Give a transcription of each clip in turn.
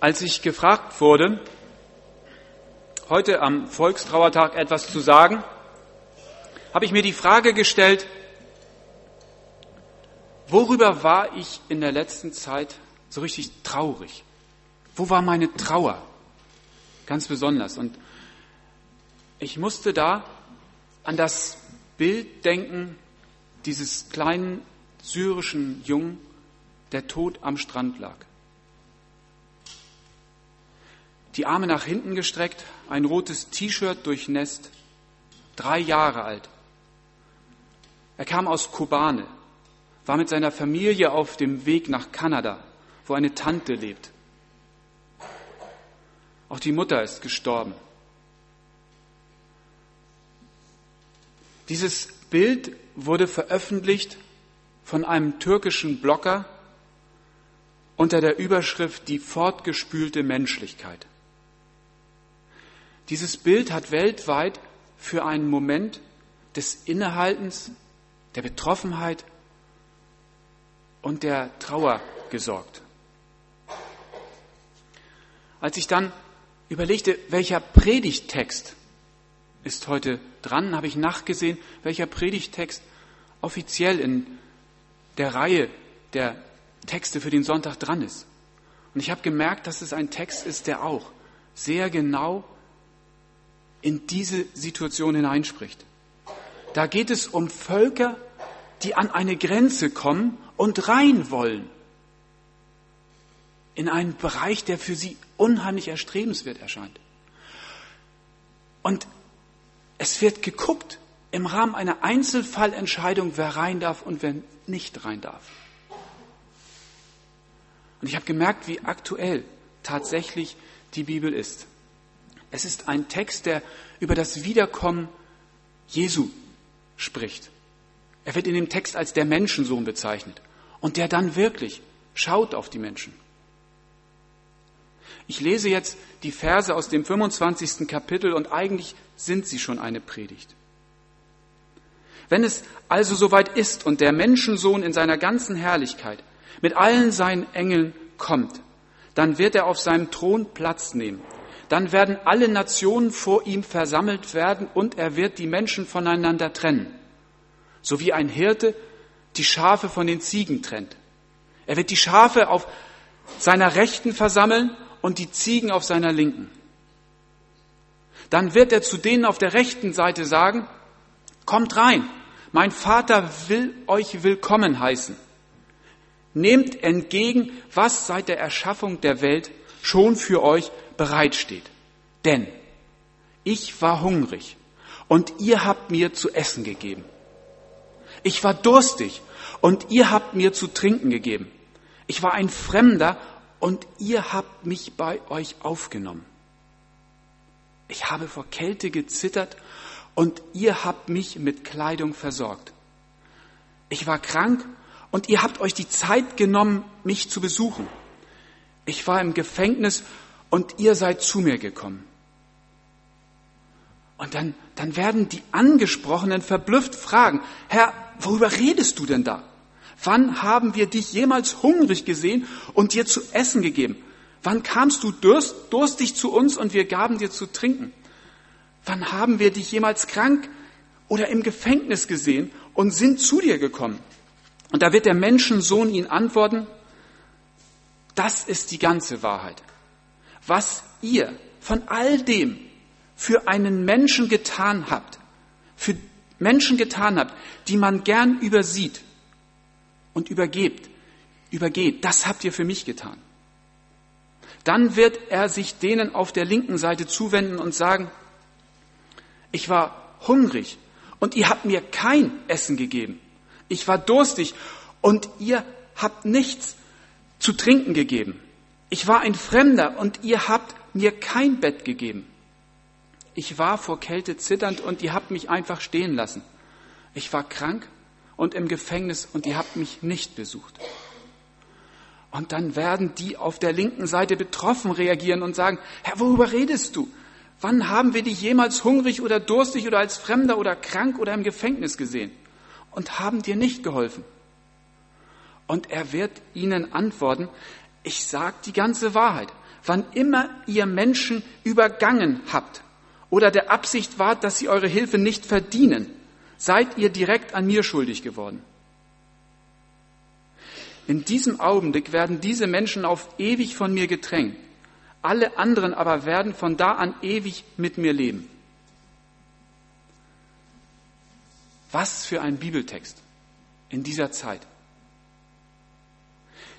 Als ich gefragt wurde, heute am Volkstrauertag etwas zu sagen, habe ich mir die Frage gestellt, worüber war ich in der letzten Zeit so richtig traurig? Wo war meine Trauer? Ganz besonders. Und ich musste da an das Bild denken dieses kleinen syrischen Jungen, der tot am Strand lag. Die Arme nach hinten gestreckt, ein rotes T-Shirt durchnässt, drei Jahre alt. Er kam aus Kobane, war mit seiner Familie auf dem Weg nach Kanada, wo eine Tante lebt. Auch die Mutter ist gestorben. Dieses Bild wurde veröffentlicht von einem türkischen Blogger unter der Überschrift Die fortgespülte Menschlichkeit. Dieses Bild hat weltweit für einen Moment des Innehaltens, der Betroffenheit und der Trauer gesorgt. Als ich dann überlegte, welcher Predigttext ist heute dran, habe ich nachgesehen, welcher Predigttext offiziell in der Reihe der Texte für den Sonntag dran ist. Und ich habe gemerkt, dass es ein Text ist, der auch sehr genau in diese Situation hineinspricht. Da geht es um Völker, die an eine Grenze kommen und rein wollen. In einen Bereich, der für sie unheimlich erstrebenswert erscheint. Und es wird geguckt im Rahmen einer Einzelfallentscheidung, wer rein darf und wer nicht rein darf. Und ich habe gemerkt, wie aktuell tatsächlich die Bibel ist. Es ist ein Text, der über das Wiederkommen Jesu spricht. Er wird in dem Text als der Menschensohn bezeichnet und der dann wirklich schaut auf die Menschen. Ich lese jetzt die Verse aus dem 25. Kapitel und eigentlich sind sie schon eine Predigt. Wenn es also soweit ist und der Menschensohn in seiner ganzen Herrlichkeit mit allen seinen Engeln kommt, dann wird er auf seinem Thron Platz nehmen dann werden alle Nationen vor ihm versammelt werden und er wird die Menschen voneinander trennen, so wie ein Hirte die Schafe von den Ziegen trennt. Er wird die Schafe auf seiner Rechten versammeln und die Ziegen auf seiner Linken. Dann wird er zu denen auf der rechten Seite sagen, kommt rein, mein Vater will euch willkommen heißen. Nehmt entgegen, was seit der Erschaffung der Welt schon für euch bereitsteht. Denn ich war hungrig und ihr habt mir zu essen gegeben. Ich war durstig und ihr habt mir zu trinken gegeben. Ich war ein Fremder und ihr habt mich bei euch aufgenommen. Ich habe vor Kälte gezittert und ihr habt mich mit Kleidung versorgt. Ich war krank und ihr habt euch die Zeit genommen, mich zu besuchen. Ich war im Gefängnis und ihr seid zu mir gekommen. Und dann, dann werden die Angesprochenen verblüfft fragen, Herr, worüber redest du denn da? Wann haben wir dich jemals hungrig gesehen und dir zu essen gegeben? Wann kamst du durst, durstig zu uns und wir gaben dir zu trinken? Wann haben wir dich jemals krank oder im Gefängnis gesehen und sind zu dir gekommen? Und da wird der Menschensohn ihn antworten, das ist die ganze Wahrheit was ihr von all dem für einen Menschen getan habt, für Menschen getan habt, die man gern übersieht und übergebt, übergeht, das habt ihr für mich getan. Dann wird er sich denen auf der linken Seite zuwenden und sagen, ich war hungrig und ihr habt mir kein Essen gegeben. Ich war durstig und ihr habt nichts zu trinken gegeben. Ich war ein Fremder und ihr habt mir kein Bett gegeben. Ich war vor Kälte zitternd und ihr habt mich einfach stehen lassen. Ich war krank und im Gefängnis und ihr habt mich nicht besucht. Und dann werden die auf der linken Seite betroffen reagieren und sagen, Herr, worüber redest du? Wann haben wir dich jemals hungrig oder durstig oder als Fremder oder krank oder im Gefängnis gesehen und haben dir nicht geholfen? Und er wird ihnen antworten, ich sage die ganze Wahrheit. wann immer ihr Menschen übergangen habt oder der Absicht wart, dass sie eure Hilfe nicht verdienen, seid ihr direkt an mir schuldig geworden. In diesem Augenblick werden diese Menschen auf ewig von mir gedrängt. Alle anderen aber werden von da an ewig mit mir leben. Was für ein Bibeltext in dieser Zeit.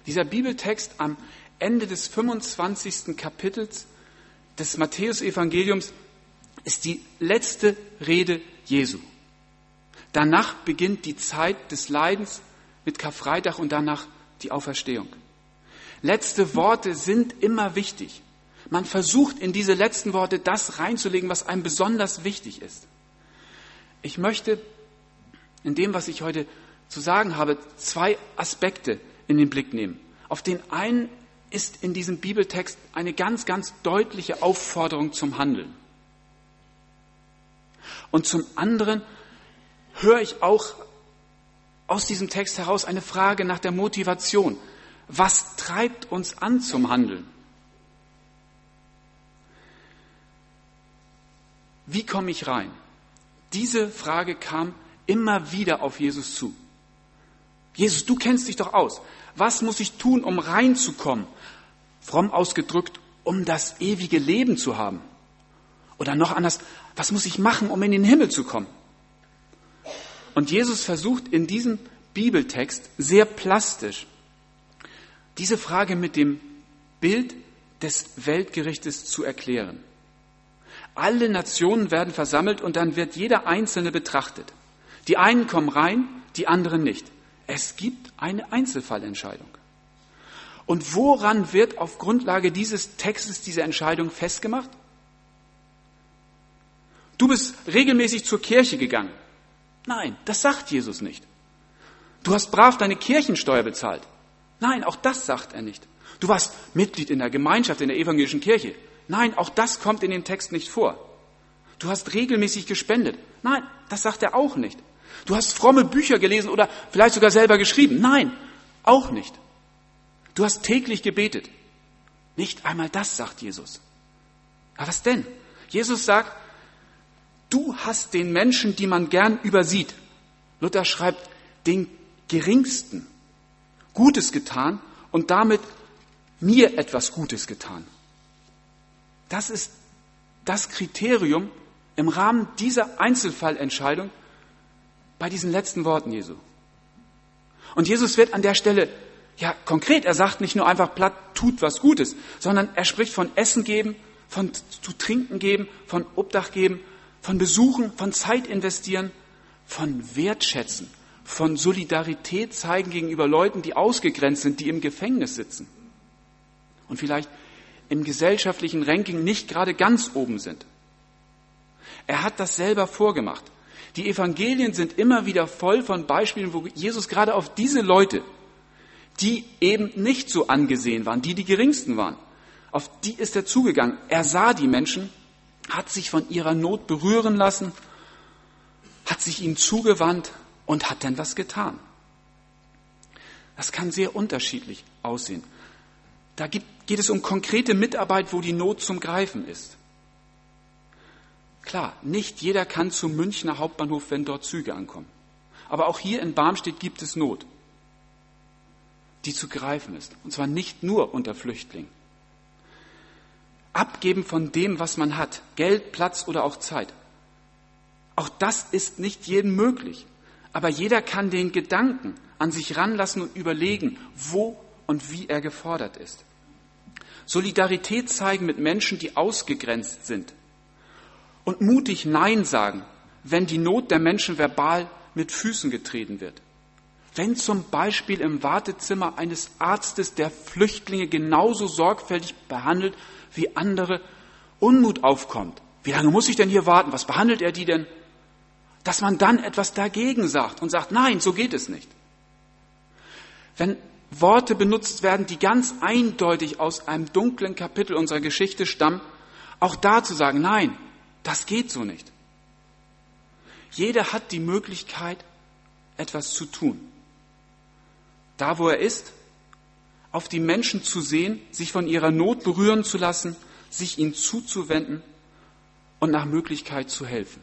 Dieser Bibeltext am Ende des 25. Kapitels des Matthäusevangeliums ist die letzte Rede Jesu. Danach beginnt die Zeit des Leidens mit Karfreitag und danach die Auferstehung. Letzte Worte sind immer wichtig. Man versucht in diese letzten Worte das reinzulegen, was einem besonders wichtig ist. Ich möchte in dem, was ich heute zu sagen habe, zwei Aspekte in den Blick nehmen. Auf den einen ist in diesem Bibeltext eine ganz, ganz deutliche Aufforderung zum Handeln. Und zum anderen höre ich auch aus diesem Text heraus eine Frage nach der Motivation. Was treibt uns an zum Handeln? Wie komme ich rein? Diese Frage kam immer wieder auf Jesus zu. Jesus, du kennst dich doch aus. Was muss ich tun, um reinzukommen? Fromm ausgedrückt, um das ewige Leben zu haben. Oder noch anders, was muss ich machen, um in den Himmel zu kommen? Und Jesus versucht in diesem Bibeltext sehr plastisch diese Frage mit dem Bild des Weltgerichtes zu erklären. Alle Nationen werden versammelt und dann wird jeder Einzelne betrachtet. Die einen kommen rein, die anderen nicht. Es gibt eine Einzelfallentscheidung. Und woran wird auf Grundlage dieses Textes diese Entscheidung festgemacht? Du bist regelmäßig zur Kirche gegangen. Nein, das sagt Jesus nicht. Du hast brav deine Kirchensteuer bezahlt. Nein, auch das sagt er nicht. Du warst Mitglied in der Gemeinschaft, in der evangelischen Kirche. Nein, auch das kommt in dem Text nicht vor. Du hast regelmäßig gespendet. Nein, das sagt er auch nicht. Du hast fromme Bücher gelesen oder vielleicht sogar selber geschrieben. Nein, auch nicht. Du hast täglich gebetet. Nicht einmal das sagt Jesus. Aber was denn? Jesus sagt, du hast den Menschen, die man gern übersieht. Luther schreibt, den geringsten Gutes getan und damit mir etwas Gutes getan. Das ist das Kriterium im Rahmen dieser Einzelfallentscheidung bei diesen letzten Worten Jesu. Und Jesus wird an der Stelle ja konkret, er sagt nicht nur einfach platt, tut was Gutes, sondern er spricht von Essen geben, von zu trinken geben, von Obdach geben, von Besuchen, von Zeit investieren, von Wertschätzen, von Solidarität zeigen gegenüber Leuten, die ausgegrenzt sind, die im Gefängnis sitzen und vielleicht im gesellschaftlichen Ranking nicht gerade ganz oben sind. Er hat das selber vorgemacht. Die Evangelien sind immer wieder voll von Beispielen, wo Jesus gerade auf diese Leute, die eben nicht so angesehen waren, die die geringsten waren, auf die ist er zugegangen. Er sah die Menschen, hat sich von ihrer Not berühren lassen, hat sich ihnen zugewandt und hat dann was getan. Das kann sehr unterschiedlich aussehen. Da geht es um konkrete Mitarbeit, wo die Not zum Greifen ist. Klar, nicht jeder kann zum Münchner Hauptbahnhof, wenn dort Züge ankommen. Aber auch hier in Barmstedt gibt es Not, die zu greifen ist. Und zwar nicht nur unter Flüchtlingen. Abgeben von dem, was man hat, Geld, Platz oder auch Zeit. Auch das ist nicht jedem möglich. Aber jeder kann den Gedanken an sich ranlassen und überlegen, wo und wie er gefordert ist. Solidarität zeigen mit Menschen, die ausgegrenzt sind. Und mutig Nein sagen, wenn die Not der Menschen verbal mit Füßen getreten wird. Wenn zum Beispiel im Wartezimmer eines Arztes, der Flüchtlinge genauso sorgfältig behandelt wie andere, Unmut aufkommt. Wie lange muss ich denn hier warten? Was behandelt er die denn? dass man dann etwas dagegen sagt und sagt, nein, so geht es nicht. Wenn Worte benutzt werden, die ganz eindeutig aus einem dunklen Kapitel unserer Geschichte stammen, auch da zu sagen, nein, das geht so nicht. Jeder hat die Möglichkeit, etwas zu tun. Da, wo er ist, auf die Menschen zu sehen, sich von ihrer Not berühren zu lassen, sich ihnen zuzuwenden und nach Möglichkeit zu helfen.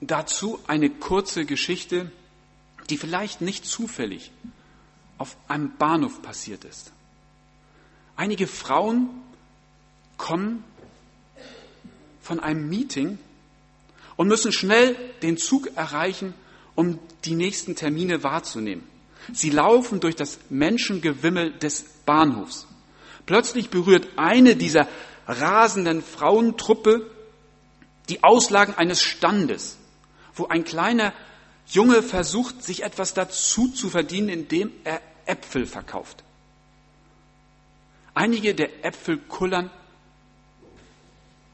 Dazu eine kurze Geschichte, die vielleicht nicht zufällig auf einem Bahnhof passiert ist. Einige Frauen kommen von einem Meeting und müssen schnell den Zug erreichen, um die nächsten Termine wahrzunehmen. Sie laufen durch das Menschengewimmel des Bahnhofs. Plötzlich berührt eine dieser rasenden Frauentruppe die Auslagen eines Standes, wo ein kleiner Junge versucht, sich etwas dazu zu verdienen, indem er Äpfel verkauft. Einige der Äpfel kullern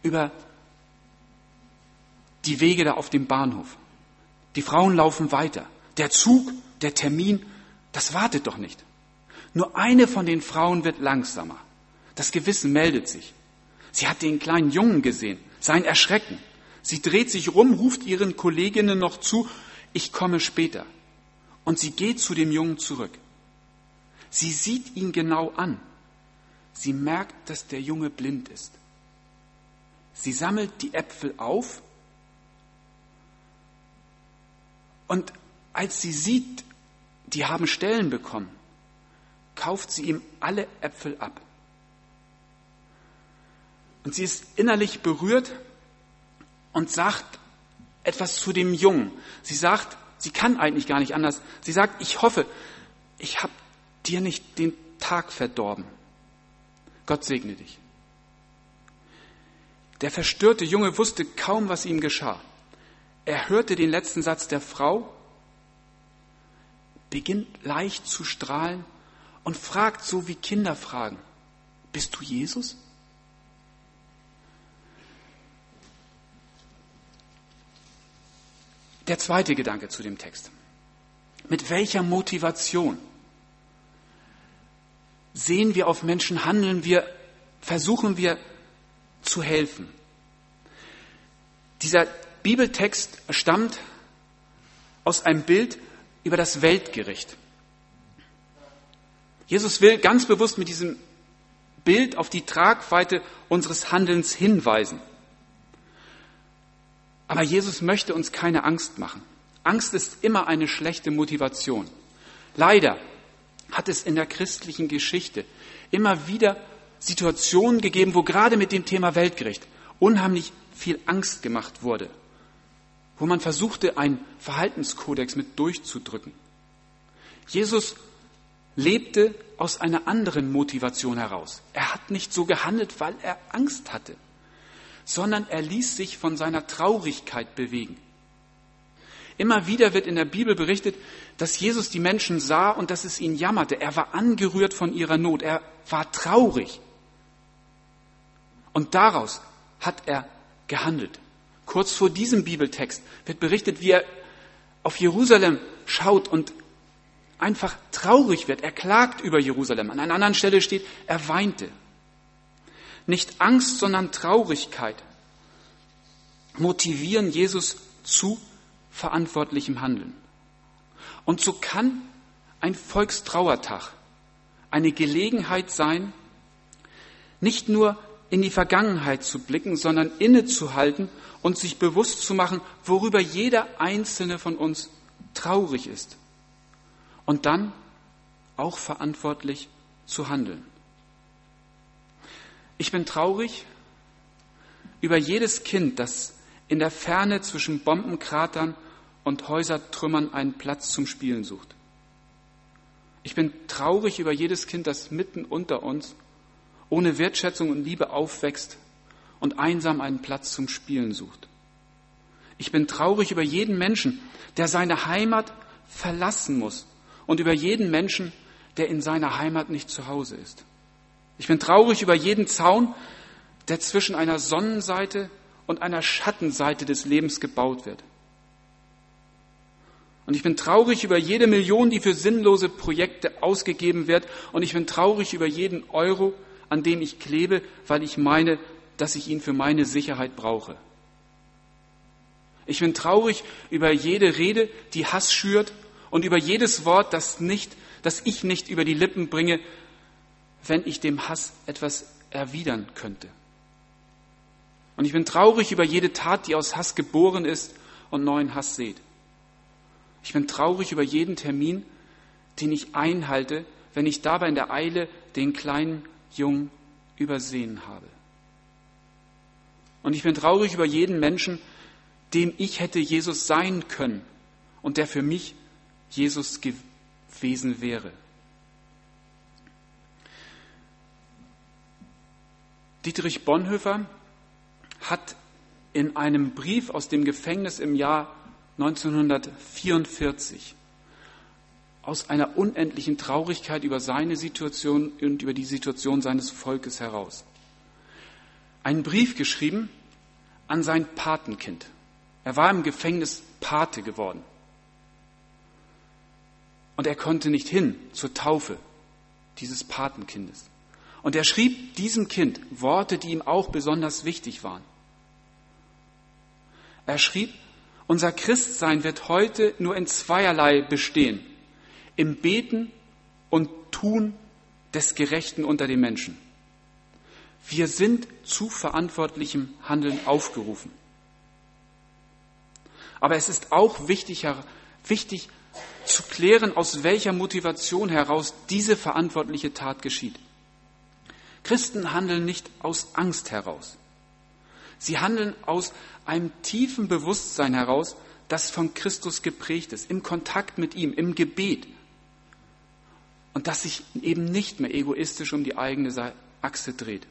über die Wege da auf dem Bahnhof. Die Frauen laufen weiter. Der Zug, der Termin, das wartet doch nicht. Nur eine von den Frauen wird langsamer. Das Gewissen meldet sich. Sie hat den kleinen Jungen gesehen, sein Erschrecken. Sie dreht sich rum, ruft ihren Kolleginnen noch zu, ich komme später. Und sie geht zu dem Jungen zurück. Sie sieht ihn genau an. Sie merkt, dass der Junge blind ist. Sie sammelt die Äpfel auf und als sie sieht, die haben Stellen bekommen, kauft sie ihm alle Äpfel ab. Und sie ist innerlich berührt und sagt etwas zu dem Jungen. Sie sagt, sie kann eigentlich gar nicht anders. Sie sagt, ich hoffe, ich habe dir nicht den Tag verdorben. Gott segne dich. Der verstörte Junge wusste kaum, was ihm geschah. Er hörte den letzten Satz der Frau, beginnt leicht zu strahlen und fragt so wie Kinder fragen, bist du Jesus? Der zweite Gedanke zu dem Text. Mit welcher Motivation sehen wir auf Menschen, handeln wir, versuchen wir zu helfen? Dieser Bibeltext stammt aus einem Bild über das Weltgericht. Jesus will ganz bewusst mit diesem Bild auf die Tragweite unseres Handelns hinweisen. Aber Jesus möchte uns keine Angst machen. Angst ist immer eine schlechte Motivation. Leider hat es in der christlichen Geschichte immer wieder Situationen gegeben, wo gerade mit dem Thema Weltgericht unheimlich viel Angst gemacht wurde, wo man versuchte, einen Verhaltenskodex mit durchzudrücken. Jesus lebte aus einer anderen Motivation heraus. Er hat nicht so gehandelt, weil er Angst hatte sondern er ließ sich von seiner Traurigkeit bewegen. Immer wieder wird in der Bibel berichtet, dass Jesus die Menschen sah und dass es ihn jammerte. Er war angerührt von ihrer Not. Er war traurig. Und daraus hat er gehandelt. Kurz vor diesem Bibeltext wird berichtet, wie er auf Jerusalem schaut und einfach traurig wird. Er klagt über Jerusalem. An einer anderen Stelle steht, er weinte. Nicht Angst, sondern Traurigkeit motivieren Jesus zu verantwortlichem Handeln. Und so kann ein Volkstrauertag eine Gelegenheit sein, nicht nur in die Vergangenheit zu blicken, sondern innezuhalten und sich bewusst zu machen, worüber jeder einzelne von uns traurig ist. Und dann auch verantwortlich zu handeln. Ich bin traurig über jedes Kind, das in der Ferne zwischen Bombenkratern und Häusertrümmern einen Platz zum Spielen sucht. Ich bin traurig über jedes Kind, das mitten unter uns ohne Wertschätzung und Liebe aufwächst und einsam einen Platz zum Spielen sucht. Ich bin traurig über jeden Menschen, der seine Heimat verlassen muss und über jeden Menschen, der in seiner Heimat nicht zu Hause ist. Ich bin traurig über jeden Zaun, der zwischen einer Sonnenseite und einer Schattenseite des Lebens gebaut wird. Und ich bin traurig über jede Million, die für sinnlose Projekte ausgegeben wird. Und ich bin traurig über jeden Euro, an dem ich klebe, weil ich meine, dass ich ihn für meine Sicherheit brauche. Ich bin traurig über jede Rede, die Hass schürt und über jedes Wort, das nicht das ich nicht über die Lippen bringe, wenn ich dem Hass etwas erwidern könnte. Und ich bin traurig über jede Tat, die aus Hass geboren ist und neuen Hass sät. Ich bin traurig über jeden Termin, den ich einhalte, wenn ich dabei in der Eile den kleinen Jungen übersehen habe. Und ich bin traurig über jeden Menschen, dem ich hätte Jesus sein können und der für mich Jesus gewesen wäre. Dietrich Bonhoeffer hat in einem Brief aus dem Gefängnis im Jahr 1944 aus einer unendlichen Traurigkeit über seine Situation und über die Situation seines Volkes heraus einen Brief geschrieben an sein Patenkind. Er war im Gefängnis Pate geworden. Und er konnte nicht hin zur Taufe dieses Patenkindes. Und er schrieb diesem Kind Worte, die ihm auch besonders wichtig waren. Er schrieb, unser Christsein wird heute nur in zweierlei bestehen. Im Beten und Tun des Gerechten unter den Menschen. Wir sind zu verantwortlichem Handeln aufgerufen. Aber es ist auch wichtig, wichtig zu klären, aus welcher Motivation heraus diese verantwortliche Tat geschieht. Christen handeln nicht aus Angst heraus. Sie handeln aus einem tiefen Bewusstsein heraus, das von Christus geprägt ist, im Kontakt mit ihm, im Gebet. Und das sich eben nicht mehr egoistisch um die eigene Achse dreht.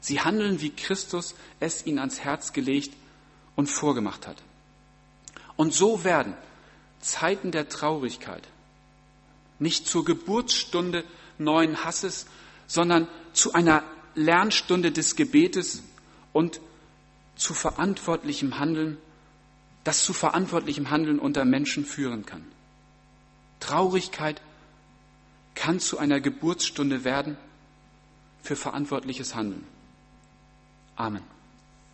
Sie handeln, wie Christus es ihnen ans Herz gelegt und vorgemacht hat. Und so werden Zeiten der Traurigkeit nicht zur Geburtsstunde neuen Hasses, sondern zu einer Lernstunde des Gebetes und zu verantwortlichem Handeln, das zu verantwortlichem Handeln unter Menschen führen kann. Traurigkeit kann zu einer Geburtsstunde werden für verantwortliches Handeln. Amen.